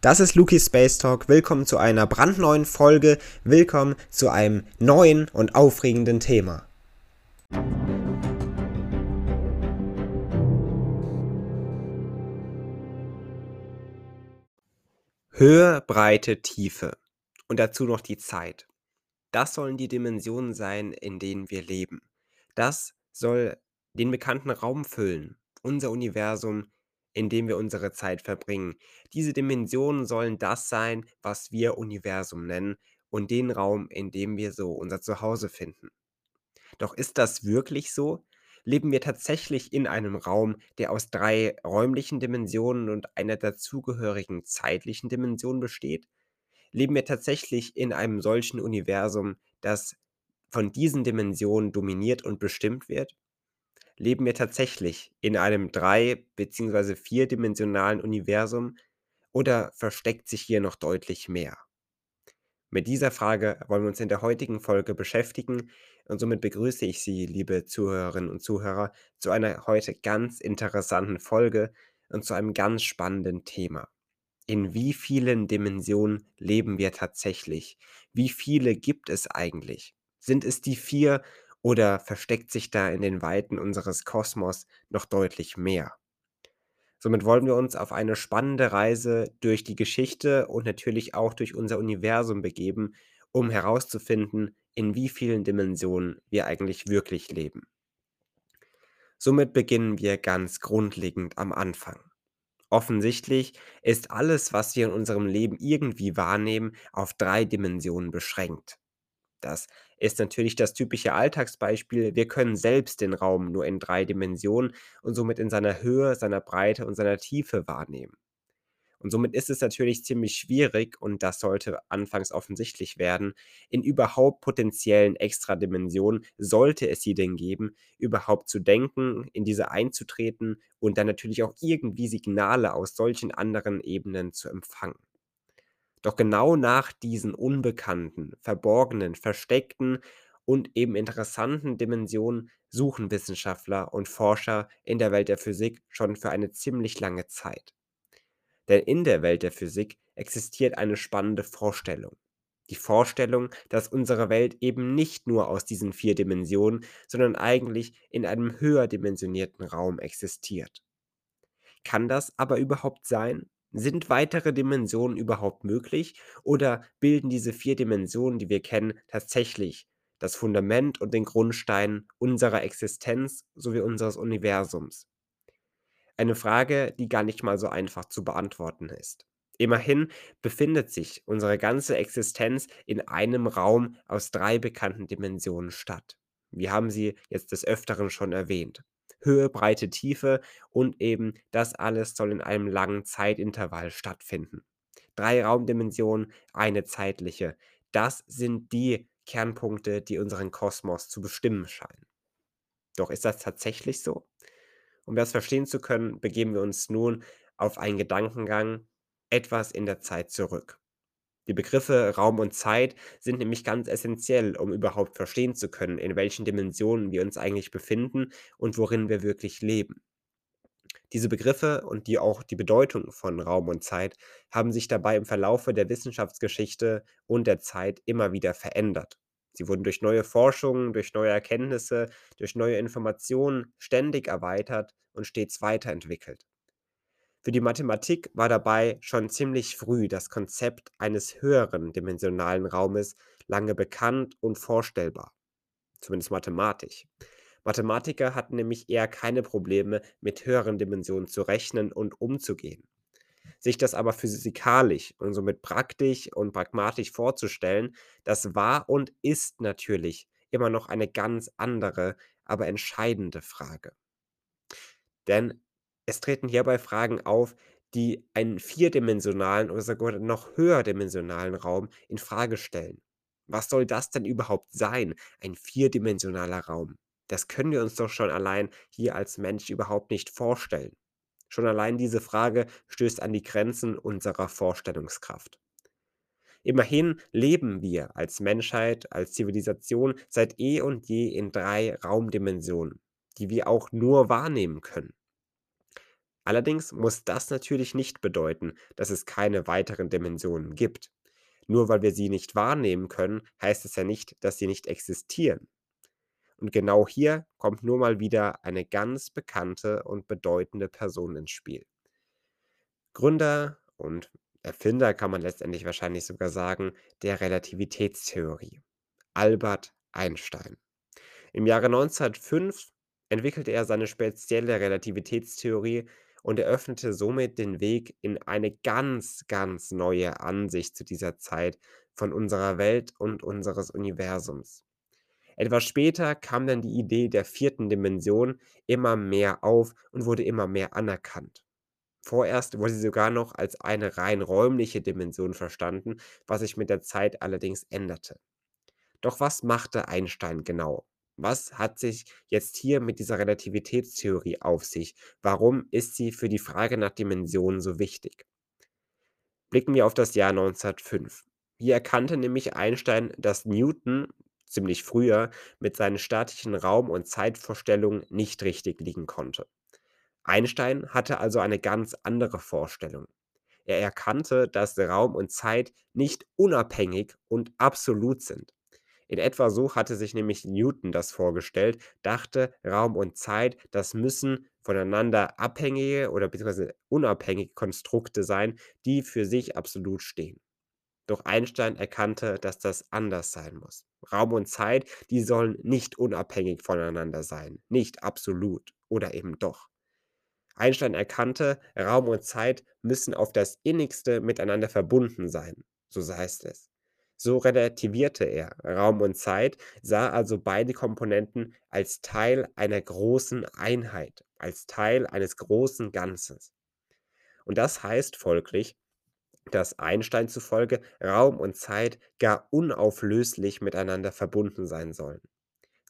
Das ist Luki Space Talk. Willkommen zu einer brandneuen Folge. Willkommen zu einem neuen und aufregenden Thema. Höhe, Breite, Tiefe und dazu noch die Zeit. Das sollen die Dimensionen sein, in denen wir leben. Das soll den bekannten Raum füllen, unser Universum, in dem wir unsere Zeit verbringen. Diese Dimensionen sollen das sein, was wir Universum nennen und den Raum, in dem wir so unser Zuhause finden. Doch ist das wirklich so? Leben wir tatsächlich in einem Raum, der aus drei räumlichen Dimensionen und einer dazugehörigen zeitlichen Dimension besteht? Leben wir tatsächlich in einem solchen Universum, das von diesen Dimensionen dominiert und bestimmt wird? Leben wir tatsächlich in einem drei- bzw. vierdimensionalen Universum oder versteckt sich hier noch deutlich mehr? Mit dieser Frage wollen wir uns in der heutigen Folge beschäftigen und somit begrüße ich Sie, liebe Zuhörerinnen und Zuhörer, zu einer heute ganz interessanten Folge und zu einem ganz spannenden Thema. In wie vielen Dimensionen leben wir tatsächlich? Wie viele gibt es eigentlich? Sind es die vier oder versteckt sich da in den Weiten unseres Kosmos noch deutlich mehr? Somit wollen wir uns auf eine spannende Reise durch die Geschichte und natürlich auch durch unser Universum begeben, um herauszufinden, in wie vielen Dimensionen wir eigentlich wirklich leben. Somit beginnen wir ganz grundlegend am Anfang. Offensichtlich ist alles, was wir in unserem Leben irgendwie wahrnehmen, auf drei Dimensionen beschränkt. Das ist natürlich das typische Alltagsbeispiel. Wir können selbst den Raum nur in drei Dimensionen und somit in seiner Höhe, seiner Breite und seiner Tiefe wahrnehmen. Und somit ist es natürlich ziemlich schwierig, und das sollte anfangs offensichtlich werden, in überhaupt potenziellen Extradimensionen, sollte es sie denn geben, überhaupt zu denken, in diese einzutreten und dann natürlich auch irgendwie Signale aus solchen anderen Ebenen zu empfangen. Doch genau nach diesen unbekannten, verborgenen, versteckten und eben interessanten Dimensionen suchen Wissenschaftler und Forscher in der Welt der Physik schon für eine ziemlich lange Zeit. Denn in der Welt der Physik existiert eine spannende Vorstellung. Die Vorstellung, dass unsere Welt eben nicht nur aus diesen vier Dimensionen, sondern eigentlich in einem höher dimensionierten Raum existiert. Kann das aber überhaupt sein? Sind weitere Dimensionen überhaupt möglich oder bilden diese vier Dimensionen, die wir kennen, tatsächlich das Fundament und den Grundstein unserer Existenz sowie unseres Universums? Eine Frage, die gar nicht mal so einfach zu beantworten ist. Immerhin befindet sich unsere ganze Existenz in einem Raum aus drei bekannten Dimensionen statt. Wir haben sie jetzt des Öfteren schon erwähnt. Höhe, Breite, Tiefe und eben das alles soll in einem langen Zeitintervall stattfinden. Drei Raumdimensionen, eine zeitliche. Das sind die Kernpunkte, die unseren Kosmos zu bestimmen scheinen. Doch ist das tatsächlich so? Um das verstehen zu können, begeben wir uns nun auf einen Gedankengang etwas in der Zeit zurück. Die Begriffe Raum und Zeit sind nämlich ganz essentiell, um überhaupt verstehen zu können, in welchen Dimensionen wir uns eigentlich befinden und worin wir wirklich leben. Diese Begriffe und die auch die Bedeutung von Raum und Zeit haben sich dabei im Verlaufe der Wissenschaftsgeschichte und der Zeit immer wieder verändert. Sie wurden durch neue Forschungen, durch neue Erkenntnisse, durch neue Informationen ständig erweitert und stets weiterentwickelt. Für die Mathematik war dabei schon ziemlich früh das Konzept eines höheren dimensionalen Raumes lange bekannt und vorstellbar, zumindest mathematisch. Mathematiker hatten nämlich eher keine Probleme, mit höheren Dimensionen zu rechnen und umzugehen. Sich das aber physikalisch und somit praktisch und pragmatisch vorzustellen, das war und ist natürlich immer noch eine ganz andere, aber entscheidende Frage. Denn es treten hierbei Fragen auf, die einen vierdimensionalen oder sogar noch höherdimensionalen Raum in Frage stellen. Was soll das denn überhaupt sein, ein vierdimensionaler Raum? Das können wir uns doch schon allein hier als Mensch überhaupt nicht vorstellen. Schon allein diese Frage stößt an die Grenzen unserer Vorstellungskraft. Immerhin leben wir als Menschheit, als Zivilisation seit eh und je in drei Raumdimensionen, die wir auch nur wahrnehmen können. Allerdings muss das natürlich nicht bedeuten, dass es keine weiteren Dimensionen gibt. Nur weil wir sie nicht wahrnehmen können, heißt es ja nicht, dass sie nicht existieren. Und genau hier kommt nur mal wieder eine ganz bekannte und bedeutende Person ins Spiel. Gründer und Erfinder kann man letztendlich wahrscheinlich sogar sagen, der Relativitätstheorie, Albert Einstein. Im Jahre 1905 entwickelte er seine spezielle Relativitätstheorie und eröffnete somit den Weg in eine ganz, ganz neue Ansicht zu dieser Zeit von unserer Welt und unseres Universums. Etwas später kam dann die Idee der vierten Dimension immer mehr auf und wurde immer mehr anerkannt. Vorerst wurde sie sogar noch als eine rein räumliche Dimension verstanden, was sich mit der Zeit allerdings änderte. Doch was machte Einstein genau? Was hat sich jetzt hier mit dieser Relativitätstheorie auf sich? Warum ist sie für die Frage nach Dimensionen so wichtig? Blicken wir auf das Jahr 1905. Hier erkannte nämlich Einstein, dass Newton ziemlich früher mit seinen statischen Raum- und Zeitvorstellungen nicht richtig liegen konnte. Einstein hatte also eine ganz andere Vorstellung. Er erkannte, dass Raum und Zeit nicht unabhängig und absolut sind. In etwa so hatte sich nämlich Newton das vorgestellt, dachte, Raum und Zeit, das müssen voneinander abhängige oder beziehungsweise unabhängige Konstrukte sein, die für sich absolut stehen. Doch Einstein erkannte, dass das anders sein muss. Raum und Zeit, die sollen nicht unabhängig voneinander sein, nicht absolut oder eben doch. Einstein erkannte, Raum und Zeit müssen auf das innigste miteinander verbunden sein, so heißt es. So relativierte er Raum und Zeit, sah also beide Komponenten als Teil einer großen Einheit, als Teil eines großen Ganzes. Und das heißt folglich, dass Einstein zufolge Raum und Zeit gar unauflöslich miteinander verbunden sein sollen.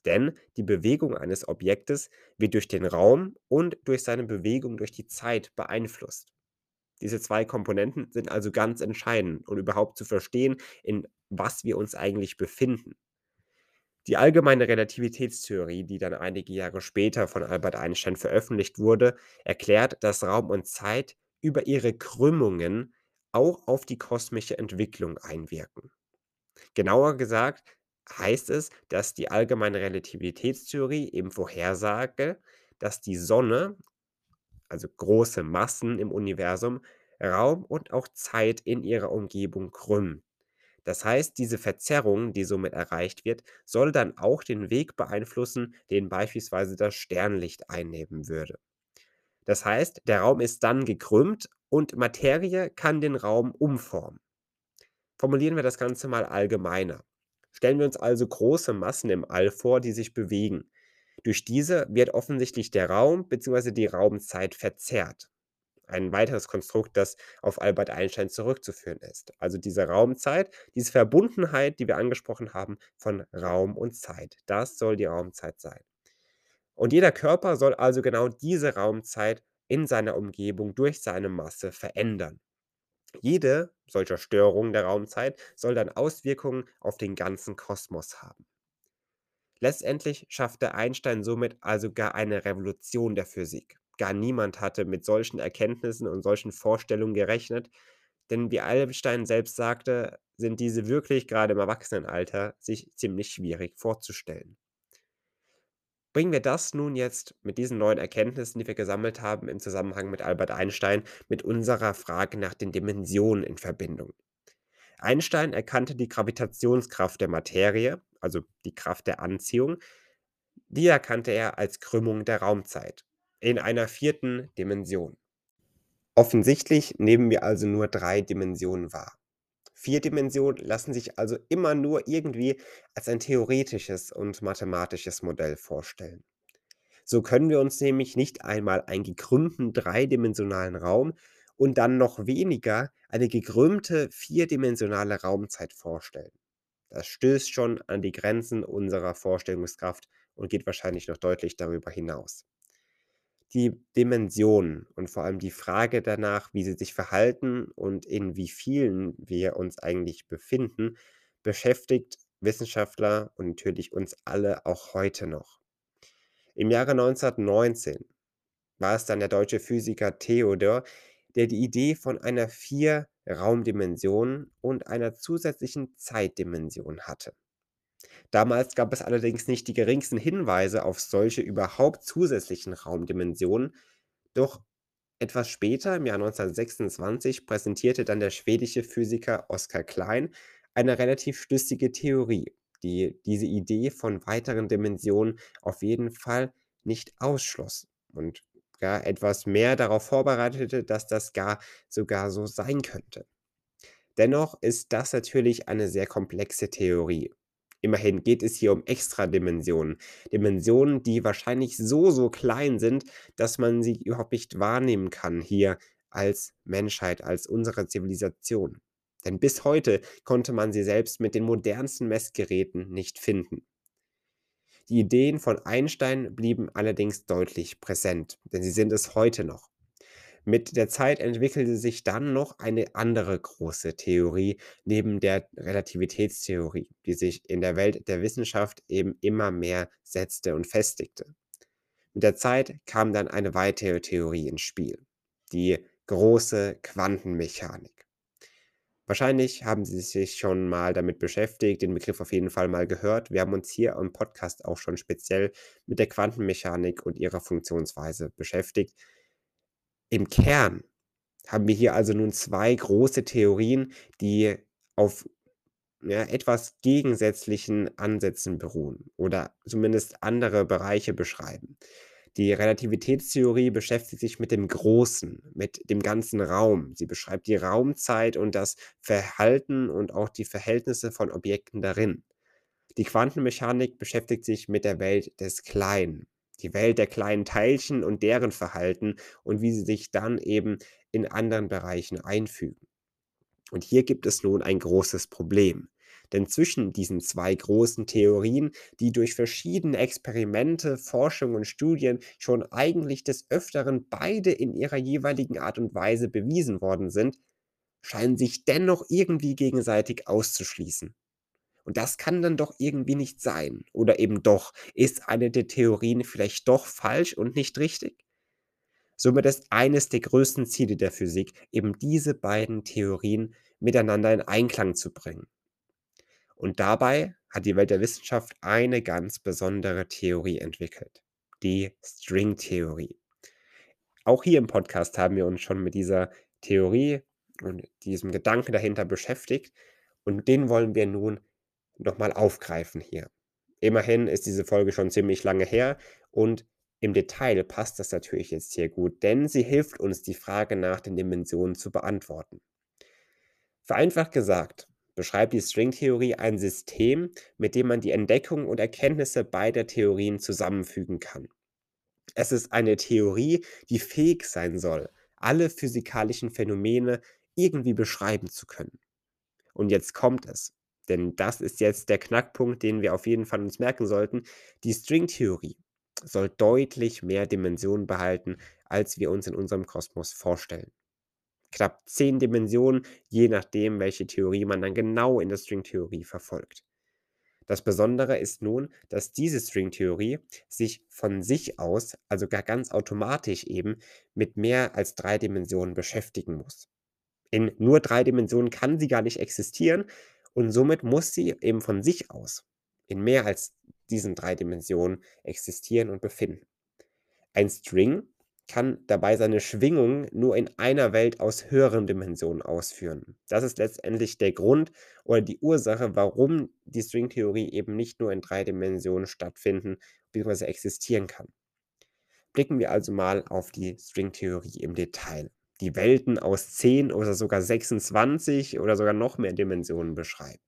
Denn die Bewegung eines Objektes wird durch den Raum und durch seine Bewegung durch die Zeit beeinflusst. Diese zwei Komponenten sind also ganz entscheidend, um überhaupt zu verstehen, in was wir uns eigentlich befinden. Die allgemeine Relativitätstheorie, die dann einige Jahre später von Albert Einstein veröffentlicht wurde, erklärt, dass Raum und Zeit über ihre Krümmungen auch auf die kosmische Entwicklung einwirken. Genauer gesagt heißt es, dass die allgemeine Relativitätstheorie eben vorhersage, dass die Sonne, also große Massen im Universum, Raum und auch Zeit in ihrer Umgebung krümmen. Das heißt, diese Verzerrung, die somit erreicht wird, soll dann auch den Weg beeinflussen, den beispielsweise das Sternlicht einnehmen würde. Das heißt, der Raum ist dann gekrümmt und Materie kann den Raum umformen. Formulieren wir das Ganze mal allgemeiner. Stellen wir uns also große Massen im All vor, die sich bewegen. Durch diese wird offensichtlich der Raum bzw. die Raumzeit verzerrt. Ein weiteres Konstrukt, das auf Albert Einstein zurückzuführen ist. Also diese Raumzeit, diese Verbundenheit, die wir angesprochen haben, von Raum und Zeit. Das soll die Raumzeit sein. Und jeder Körper soll also genau diese Raumzeit in seiner Umgebung durch seine Masse verändern. Jede solcher Störung der Raumzeit soll dann Auswirkungen auf den ganzen Kosmos haben. Letztendlich schaffte Einstein somit also gar eine Revolution der Physik. Gar niemand hatte mit solchen Erkenntnissen und solchen Vorstellungen gerechnet, denn wie Einstein selbst sagte, sind diese wirklich gerade im Erwachsenenalter sich ziemlich schwierig vorzustellen. Bringen wir das nun jetzt mit diesen neuen Erkenntnissen, die wir gesammelt haben im Zusammenhang mit Albert Einstein, mit unserer Frage nach den Dimensionen in Verbindung. Einstein erkannte die Gravitationskraft der Materie, also die Kraft der Anziehung, die erkannte er als Krümmung der Raumzeit in einer vierten Dimension. Offensichtlich nehmen wir also nur drei Dimensionen wahr. Vier Dimensionen lassen sich also immer nur irgendwie als ein theoretisches und mathematisches Modell vorstellen. So können wir uns nämlich nicht einmal einen gekrümmten dreidimensionalen Raum und dann noch weniger eine gekrümmte vierdimensionale Raumzeit vorstellen. Das stößt schon an die Grenzen unserer Vorstellungskraft und geht wahrscheinlich noch deutlich darüber hinaus die Dimensionen und vor allem die Frage danach, wie sie sich verhalten und in wie vielen wir uns eigentlich befinden, beschäftigt Wissenschaftler und natürlich uns alle auch heute noch. Im Jahre 1919 war es dann der deutsche Physiker Theodor, der die Idee von einer Vier-Raumdimension und einer zusätzlichen Zeitdimension hatte. Damals gab es allerdings nicht die geringsten Hinweise auf solche überhaupt zusätzlichen Raumdimensionen, doch etwas später, im Jahr 1926, präsentierte dann der schwedische Physiker Oskar Klein eine relativ schlüssige Theorie, die diese Idee von weiteren Dimensionen auf jeden Fall nicht ausschloss und gar etwas mehr darauf vorbereitete, dass das gar sogar so sein könnte. Dennoch ist das natürlich eine sehr komplexe Theorie. Immerhin geht es hier um Extradimensionen. Dimensionen, die wahrscheinlich so, so klein sind, dass man sie überhaupt nicht wahrnehmen kann hier als Menschheit, als unsere Zivilisation. Denn bis heute konnte man sie selbst mit den modernsten Messgeräten nicht finden. Die Ideen von Einstein blieben allerdings deutlich präsent, denn sie sind es heute noch. Mit der Zeit entwickelte sich dann noch eine andere große Theorie neben der Relativitätstheorie, die sich in der Welt der Wissenschaft eben immer mehr setzte und festigte. Mit der Zeit kam dann eine weitere Theorie ins Spiel, die große Quantenmechanik. Wahrscheinlich haben Sie sich schon mal damit beschäftigt, den Begriff auf jeden Fall mal gehört. Wir haben uns hier im Podcast auch schon speziell mit der Quantenmechanik und ihrer Funktionsweise beschäftigt. Im Kern haben wir hier also nun zwei große Theorien, die auf ja, etwas gegensätzlichen Ansätzen beruhen oder zumindest andere Bereiche beschreiben. Die Relativitätstheorie beschäftigt sich mit dem Großen, mit dem ganzen Raum. Sie beschreibt die Raumzeit und das Verhalten und auch die Verhältnisse von Objekten darin. Die Quantenmechanik beschäftigt sich mit der Welt des Kleinen, die Welt der kleinen Teilchen und deren Verhalten und wie sie sich dann eben in anderen Bereichen einfügen. Und hier gibt es nun ein großes Problem. Denn zwischen diesen zwei großen Theorien, die durch verschiedene Experimente, Forschung und Studien schon eigentlich des Öfteren beide in ihrer jeweiligen Art und Weise bewiesen worden sind, scheinen sich dennoch irgendwie gegenseitig auszuschließen. Und das kann dann doch irgendwie nicht sein. Oder eben doch, ist eine der Theorien vielleicht doch falsch und nicht richtig? Somit ist eines der größten Ziele der Physik, eben diese beiden Theorien miteinander in Einklang zu bringen. Und dabei hat die Welt der Wissenschaft eine ganz besondere Theorie entwickelt, die Stringtheorie. Auch hier im Podcast haben wir uns schon mit dieser Theorie und diesem Gedanken dahinter beschäftigt und den wollen wir nun nochmal aufgreifen hier. Immerhin ist diese Folge schon ziemlich lange her und im Detail passt das natürlich jetzt hier gut, denn sie hilft uns, die Frage nach den Dimensionen zu beantworten. Vereinfacht gesagt, beschreibt die Stringtheorie ein System, mit dem man die Entdeckung und Erkenntnisse beider Theorien zusammenfügen kann. Es ist eine Theorie, die fähig sein soll, alle physikalischen Phänomene irgendwie beschreiben zu können. Und jetzt kommt es. Denn das ist jetzt der Knackpunkt, den wir auf jeden Fall uns merken sollten. Die Stringtheorie soll deutlich mehr Dimensionen behalten, als wir uns in unserem Kosmos vorstellen. Knapp zehn Dimensionen, je nachdem, welche Theorie man dann genau in der Stringtheorie verfolgt. Das Besondere ist nun, dass diese Stringtheorie sich von sich aus, also gar ganz automatisch eben, mit mehr als drei Dimensionen beschäftigen muss. In nur drei Dimensionen kann sie gar nicht existieren, und somit muss sie eben von sich aus in mehr als diesen drei Dimensionen existieren und befinden. Ein String kann dabei seine Schwingung nur in einer Welt aus höheren Dimensionen ausführen. Das ist letztendlich der Grund oder die Ursache, warum die Stringtheorie eben nicht nur in drei Dimensionen stattfinden bzw. existieren kann. Blicken wir also mal auf die Stringtheorie im Detail die Welten aus 10 oder sogar 26 oder sogar noch mehr Dimensionen beschreibt.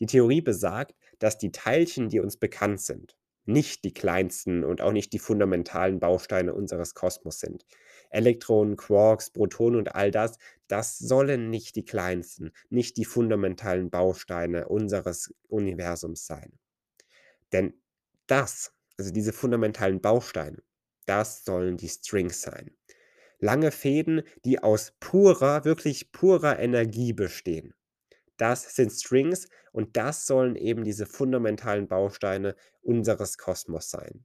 Die Theorie besagt, dass die Teilchen, die uns bekannt sind, nicht die kleinsten und auch nicht die fundamentalen Bausteine unseres Kosmos sind. Elektronen, Quarks, Protonen und all das, das sollen nicht die kleinsten, nicht die fundamentalen Bausteine unseres Universums sein. Denn das, also diese fundamentalen Bausteine, das sollen die Strings sein lange Fäden, die aus purer, wirklich purer Energie bestehen. Das sind Strings und das sollen eben diese fundamentalen Bausteine unseres Kosmos sein.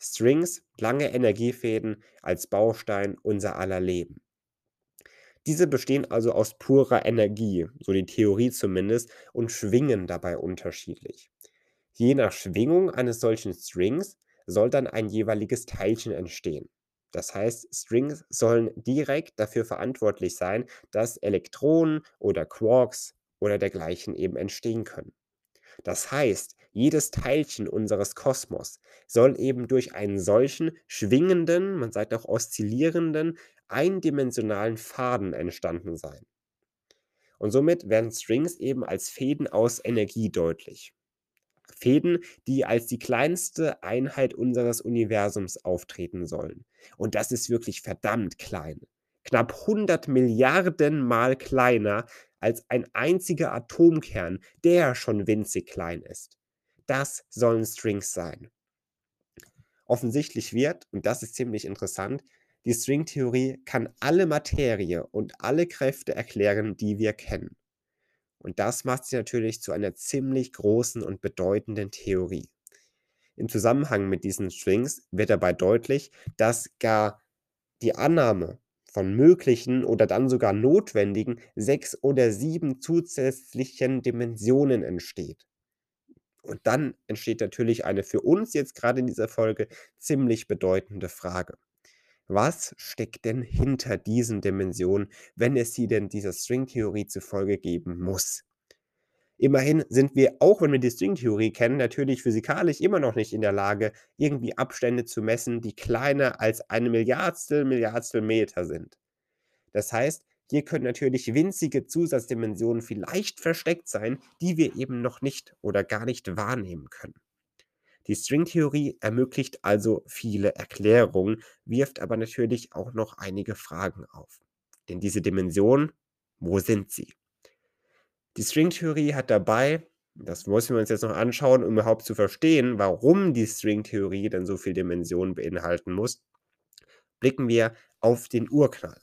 Strings, lange Energiefäden als Baustein unser aller Leben. Diese bestehen also aus purer Energie, so die Theorie zumindest, und schwingen dabei unterschiedlich. Je nach Schwingung eines solchen Strings soll dann ein jeweiliges Teilchen entstehen. Das heißt, Strings sollen direkt dafür verantwortlich sein, dass Elektronen oder Quarks oder dergleichen eben entstehen können. Das heißt, jedes Teilchen unseres Kosmos soll eben durch einen solchen schwingenden, man sagt auch oszillierenden, eindimensionalen Faden entstanden sein. Und somit werden Strings eben als Fäden aus Energie deutlich. Fäden, die als die kleinste Einheit unseres Universums auftreten sollen. Und das ist wirklich verdammt klein. Knapp 100 Milliarden Mal kleiner als ein einziger Atomkern, der schon winzig klein ist. Das sollen Strings sein. Offensichtlich wird, und das ist ziemlich interessant, die Stringtheorie kann alle Materie und alle Kräfte erklären, die wir kennen. Und das macht sie natürlich zu einer ziemlich großen und bedeutenden Theorie. Im Zusammenhang mit diesen Strings wird dabei deutlich, dass gar die Annahme von möglichen oder dann sogar notwendigen sechs oder sieben zusätzlichen Dimensionen entsteht. Und dann entsteht natürlich eine für uns jetzt gerade in dieser Folge ziemlich bedeutende Frage. Was steckt denn hinter diesen Dimensionen, wenn es sie denn dieser Stringtheorie zufolge geben muss? Immerhin sind wir, auch wenn wir die Stringtheorie kennen, natürlich physikalisch immer noch nicht in der Lage, irgendwie Abstände zu messen, die kleiner als eine Milliardstel Milliardstel Meter sind. Das heißt, hier können natürlich winzige Zusatzdimensionen vielleicht versteckt sein, die wir eben noch nicht oder gar nicht wahrnehmen können. Die Stringtheorie ermöglicht also viele Erklärungen, wirft aber natürlich auch noch einige Fragen auf. Denn diese Dimensionen, wo sind sie? Die Stringtheorie hat dabei, das müssen wir uns jetzt noch anschauen, um überhaupt zu verstehen, warum die Stringtheorie dann so viele Dimensionen beinhalten muss, blicken wir auf den Urknall,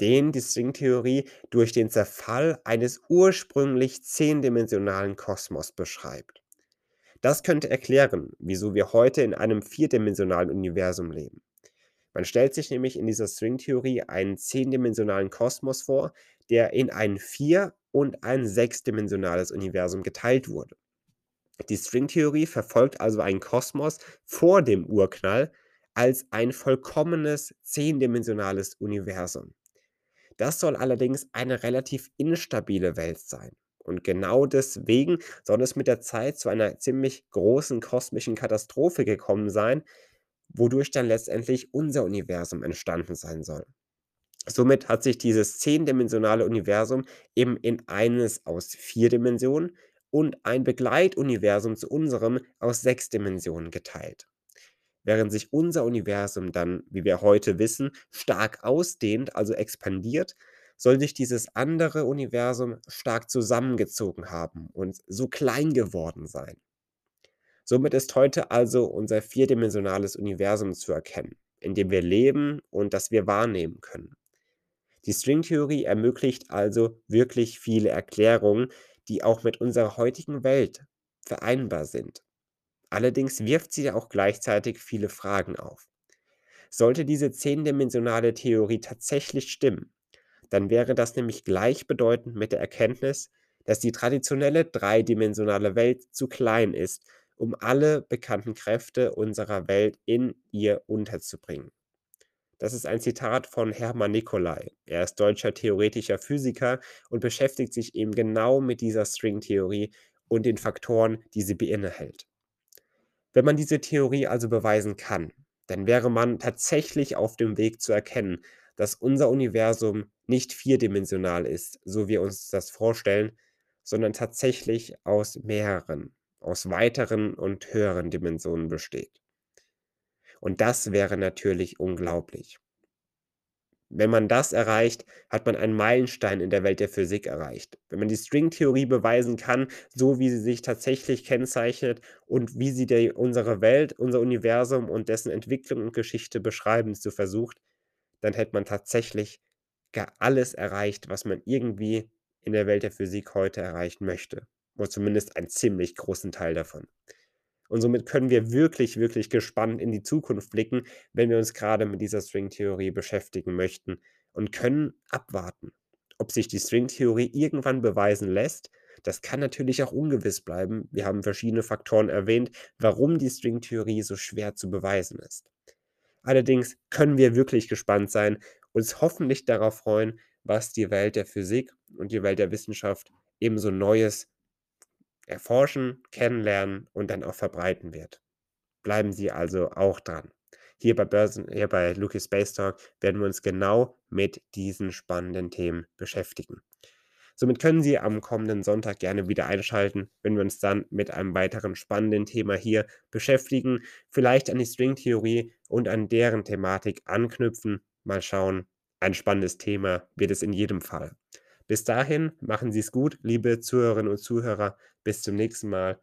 den die Stringtheorie durch den Zerfall eines ursprünglich zehndimensionalen Kosmos beschreibt. Das könnte erklären, wieso wir heute in einem vierdimensionalen Universum leben. Man stellt sich nämlich in dieser Stringtheorie einen zehndimensionalen Kosmos vor, der in ein vier- und ein sechsdimensionales Universum geteilt wurde. Die Stringtheorie verfolgt also einen Kosmos vor dem Urknall als ein vollkommenes zehndimensionales Universum. Das soll allerdings eine relativ instabile Welt sein. Und genau deswegen soll es mit der Zeit zu einer ziemlich großen kosmischen Katastrophe gekommen sein, wodurch dann letztendlich unser Universum entstanden sein soll. Somit hat sich dieses zehndimensionale Universum eben in eines aus vier Dimensionen und ein Begleituniversum zu unserem aus sechs Dimensionen geteilt. Während sich unser Universum dann, wie wir heute wissen, stark ausdehnt, also expandiert, soll sich dieses andere Universum stark zusammengezogen haben und so klein geworden sein. Somit ist heute also unser vierdimensionales Universum zu erkennen, in dem wir leben und das wir wahrnehmen können. Die Stringtheorie ermöglicht also wirklich viele Erklärungen, die auch mit unserer heutigen Welt vereinbar sind. Allerdings wirft sie auch gleichzeitig viele Fragen auf. Sollte diese zehndimensionale Theorie tatsächlich stimmen, dann wäre das nämlich gleichbedeutend mit der Erkenntnis, dass die traditionelle dreidimensionale Welt zu klein ist, um alle bekannten Kräfte unserer Welt in ihr unterzubringen. Das ist ein Zitat von Hermann Nicolai. Er ist deutscher theoretischer Physiker und beschäftigt sich eben genau mit dieser Stringtheorie und den Faktoren, die sie beinhaltet. Wenn man diese Theorie also beweisen kann, dann wäre man tatsächlich auf dem Weg zu erkennen, dass unser Universum nicht vierdimensional ist, so wir uns das vorstellen, sondern tatsächlich aus mehreren, aus weiteren und höheren Dimensionen besteht. Und das wäre natürlich unglaublich. Wenn man das erreicht, hat man einen Meilenstein in der Welt der Physik erreicht. Wenn man die Stringtheorie beweisen kann, so wie sie sich tatsächlich kennzeichnet und wie sie der, unsere Welt, unser Universum und dessen Entwicklung und Geschichte beschreiben zu versucht, dann hätte man tatsächlich gar alles erreicht, was man irgendwie in der Welt der Physik heute erreichen möchte. Oder zumindest einen ziemlich großen Teil davon. Und somit können wir wirklich, wirklich gespannt in die Zukunft blicken, wenn wir uns gerade mit dieser Stringtheorie beschäftigen möchten und können abwarten, ob sich die Stringtheorie irgendwann beweisen lässt. Das kann natürlich auch ungewiss bleiben. Wir haben verschiedene Faktoren erwähnt, warum die Stringtheorie so schwer zu beweisen ist. Allerdings können wir wirklich gespannt sein, uns hoffentlich darauf freuen, was die Welt der Physik und die Welt der Wissenschaft ebenso Neues erforschen, kennenlernen und dann auch verbreiten wird. Bleiben Sie also auch dran. Hier bei Börsen hier bei Lucas Space Talk werden wir uns genau mit diesen spannenden Themen beschäftigen. Somit können Sie am kommenden Sonntag gerne wieder einschalten, wenn wir uns dann mit einem weiteren spannenden Thema hier beschäftigen, vielleicht an die Stringtheorie und an deren Thematik anknüpfen. Mal schauen. Ein spannendes Thema wird es in jedem Fall. Bis dahin, machen Sie es gut, liebe Zuhörerinnen und Zuhörer. Bis zum nächsten Mal.